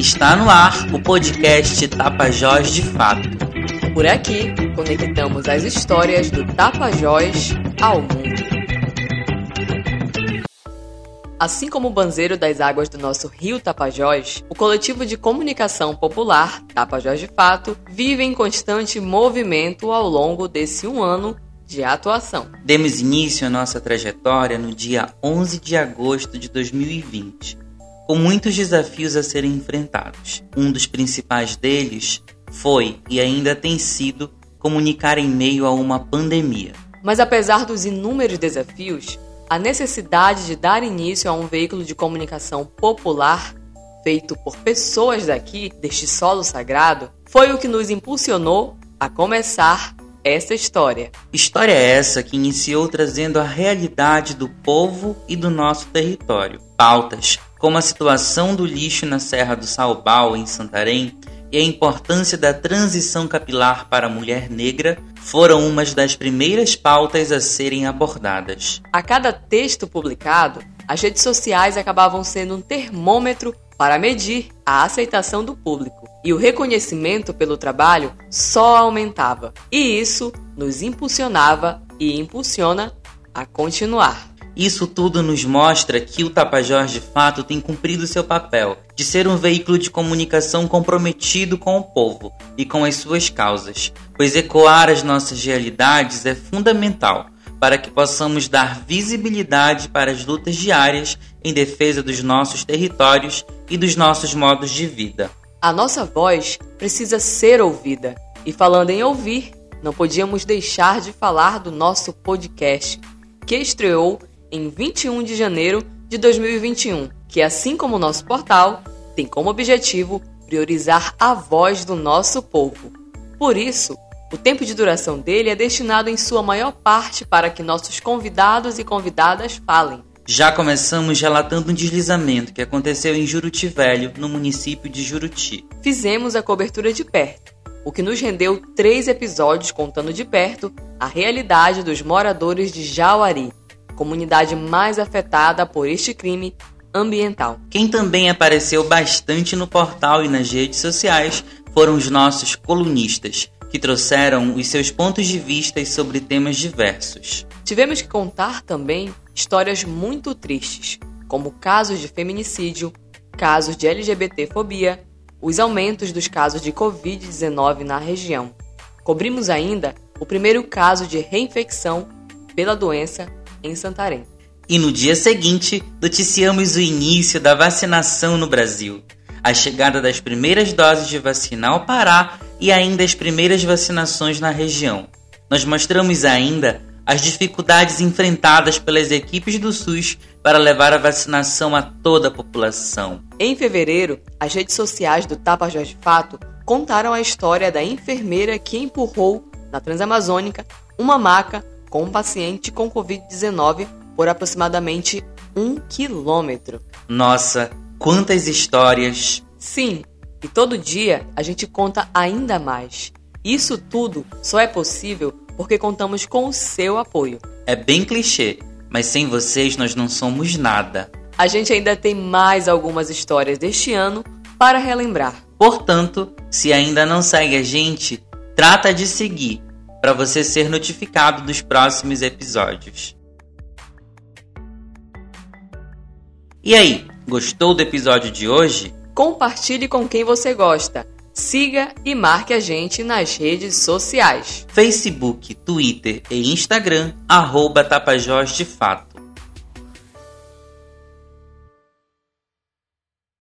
Está no ar o podcast Tapajós de Fato. Por aqui, conectamos as histórias do Tapajós ao mundo. Assim como o banzeiro das águas do nosso rio Tapajós, o coletivo de comunicação popular Tapajós de Fato vive em constante movimento ao longo desse um ano de atuação. Demos início à nossa trajetória no dia 11 de agosto de 2020, com muitos desafios a serem enfrentados. Um dos principais deles foi e ainda tem sido comunicar em meio a uma pandemia. Mas apesar dos inúmeros desafios, a necessidade de dar início a um veículo de comunicação popular feito por pessoas daqui, deste solo sagrado, foi o que nos impulsionou a começar essa história. História essa que iniciou trazendo a realidade do povo e do nosso território. Pautas como a situação do lixo na Serra do Salbal, em Santarém, e a importância da transição capilar para a mulher negra foram umas das primeiras pautas a serem abordadas. A cada texto publicado, as redes sociais acabavam sendo um termômetro para medir a aceitação do público, e o reconhecimento pelo trabalho só aumentava, e isso nos impulsionava e impulsiona a continuar. Isso tudo nos mostra que o Tapajós de fato tem cumprido seu papel de ser um veículo de comunicação comprometido com o povo e com as suas causas, pois ecoar as nossas realidades é fundamental para que possamos dar visibilidade para as lutas diárias em defesa dos nossos territórios e dos nossos modos de vida. A nossa voz precisa ser ouvida. E falando em ouvir, não podíamos deixar de falar do nosso podcast, que estreou em 21 de janeiro de 2021, que assim como o nosso portal, tem como objetivo priorizar a voz do nosso povo. Por isso, o tempo de duração dele é destinado em sua maior parte para que nossos convidados e convidadas falem. Já começamos relatando um deslizamento que aconteceu em Juruti Velho, no município de Juruti. Fizemos a cobertura de perto, o que nos rendeu três episódios contando de perto a realidade dos moradores de Jauari, comunidade mais afetada por este crime ambiental. Quem também apareceu bastante no portal e nas redes sociais foram os nossos colunistas, que trouxeram os seus pontos de vista sobre temas diversos. Tivemos que contar também histórias muito tristes, como casos de feminicídio, casos de LGBTfobia, os aumentos dos casos de Covid-19 na região. Cobrimos ainda o primeiro caso de reinfecção pela doença em Santarém. E no dia seguinte, noticiamos o início da vacinação no Brasil, a chegada das primeiras doses de vacina ao Pará e ainda as primeiras vacinações na região. Nós mostramos ainda as dificuldades enfrentadas pelas equipes do SUS para levar a vacinação a toda a população. Em fevereiro, as redes sociais do Tapajós de Fato contaram a história da enfermeira que empurrou, na Transamazônica, uma maca com um paciente com Covid-19 por aproximadamente um quilômetro. Nossa, quantas histórias! Sim, e todo dia a gente conta ainda mais. Isso tudo só é possível porque contamos com o seu apoio. É bem clichê, mas sem vocês nós não somos nada. A gente ainda tem mais algumas histórias deste ano para relembrar. Portanto, se ainda não segue a gente, trata de seguir para você ser notificado dos próximos episódios. E aí, gostou do episódio de hoje? Compartilhe com quem você gosta. Siga e marque a gente nas redes sociais. Facebook, Twitter e Instagram, arroba Tapajós de Fato.